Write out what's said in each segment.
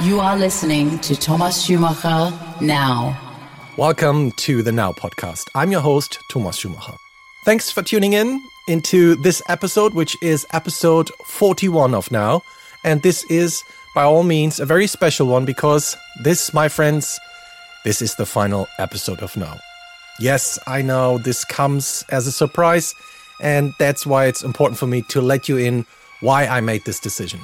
You are listening to Thomas Schumacher now. Welcome to the Now podcast. I'm your host, Thomas Schumacher. Thanks for tuning in into this episode, which is episode 41 of Now. And this is, by all means, a very special one because this, my friends, this is the final episode of Now. Yes, I know this comes as a surprise, and that's why it's important for me to let you in why I made this decision.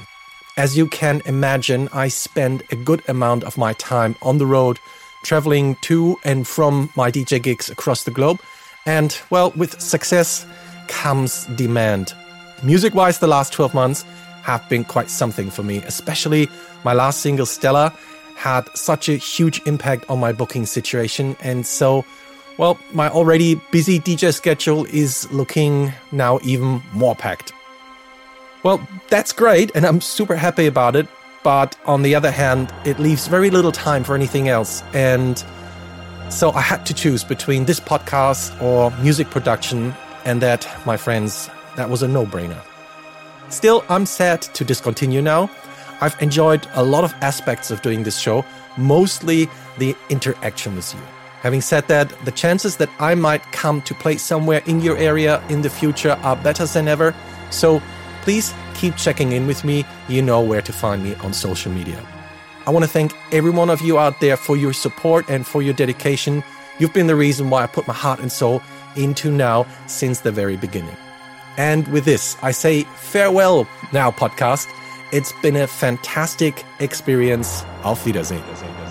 As you can imagine, I spend a good amount of my time on the road, traveling to and from my DJ gigs across the globe. And, well, with success comes demand. Music wise, the last 12 months have been quite something for me, especially my last single, Stella, had such a huge impact on my booking situation. And so, well, my already busy DJ schedule is looking now even more packed. Well, that's great, and I'm super happy about it. But on the other hand, it leaves very little time for anything else. And so I had to choose between this podcast or music production, and that, my friends, that was a no brainer. Still, I'm sad to discontinue now. I've enjoyed a lot of aspects of doing this show, mostly the interaction with you. Having said that, the chances that I might come to play somewhere in your area in the future are better than ever. So please keep checking in with me. You know where to find me on social media. I want to thank every one of you out there for your support and for your dedication. You've been the reason why I put my heart and soul into now since the very beginning. And with this, I say farewell now, podcast. It's been a fantastic experience. Auf Wiedersehen.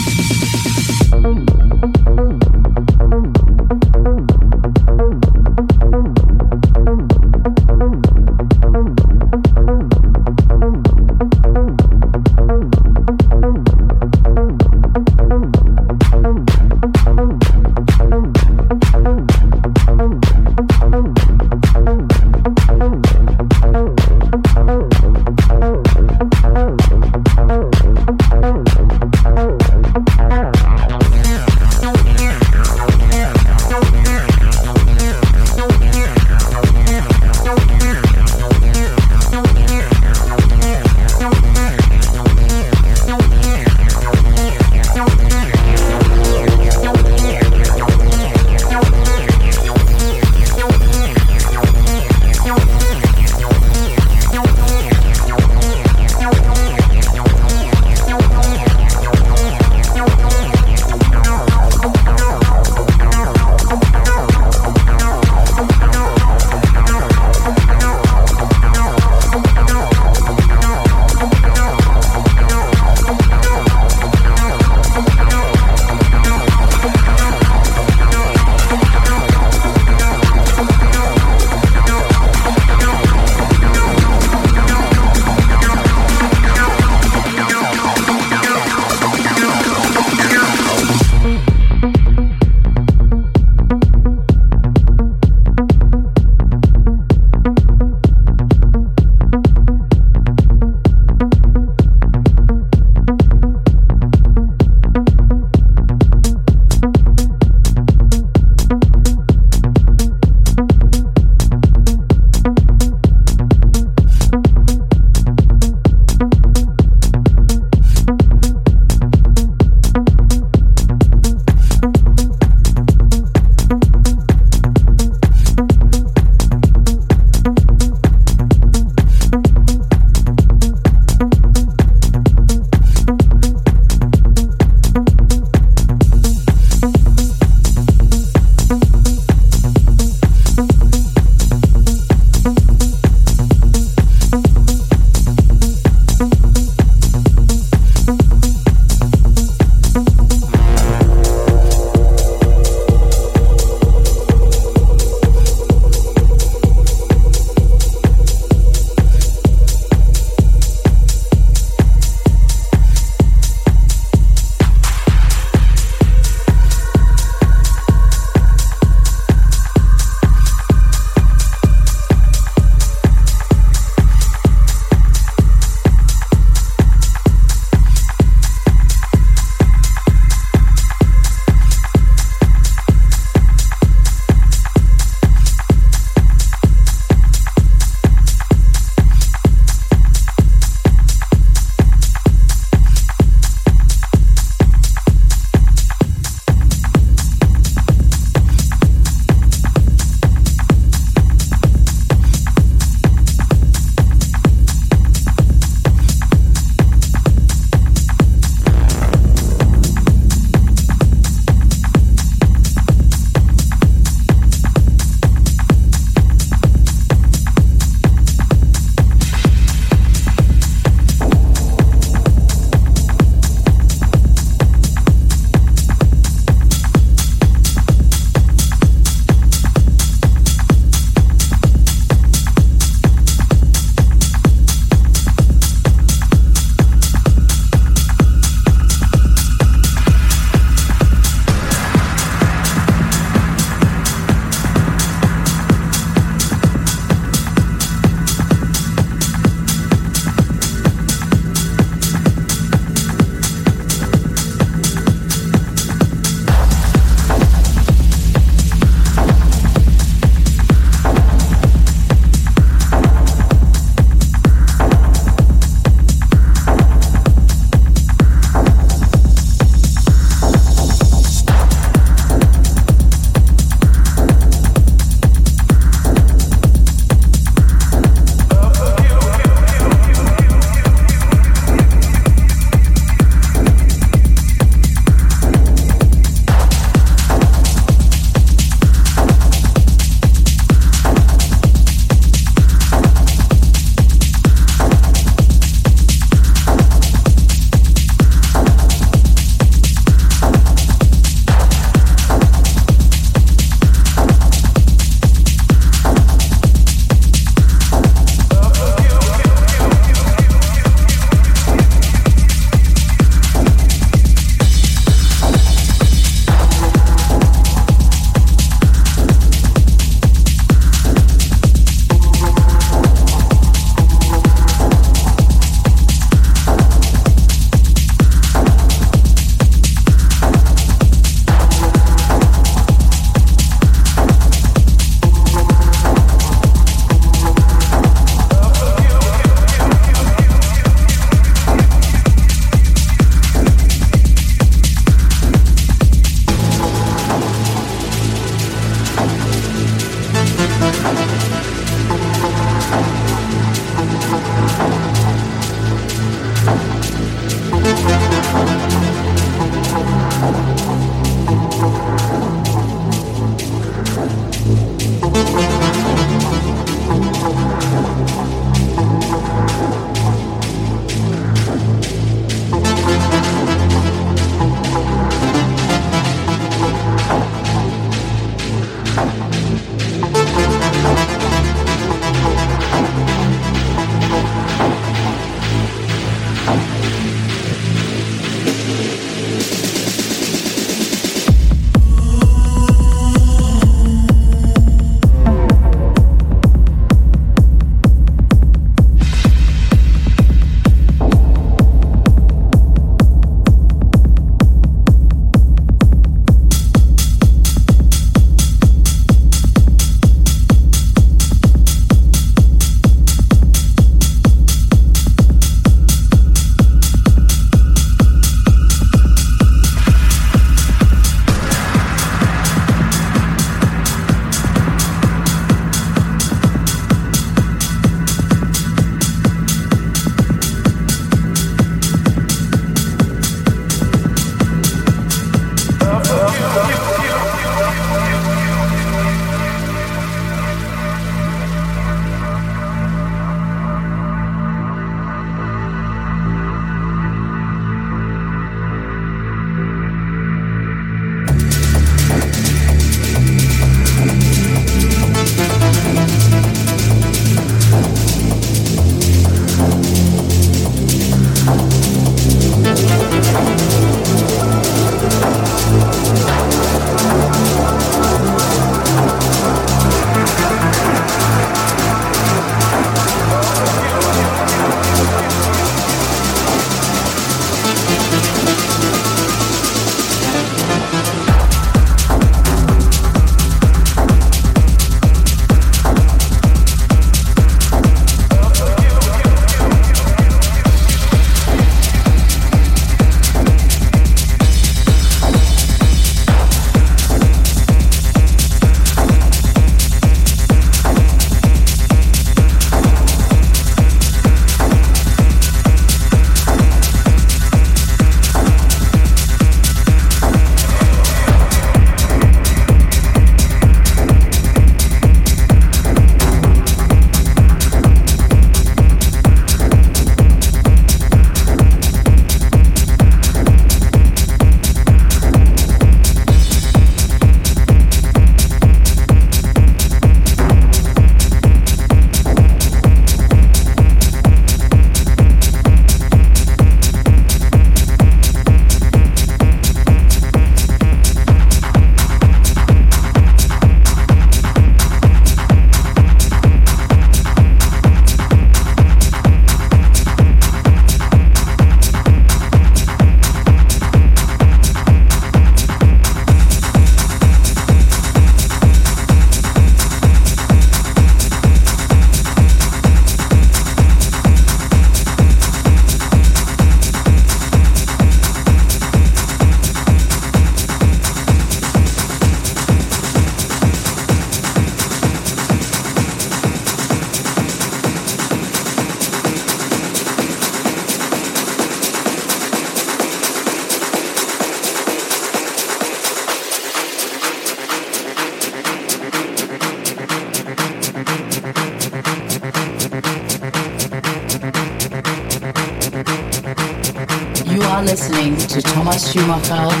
To Thomas Schumacher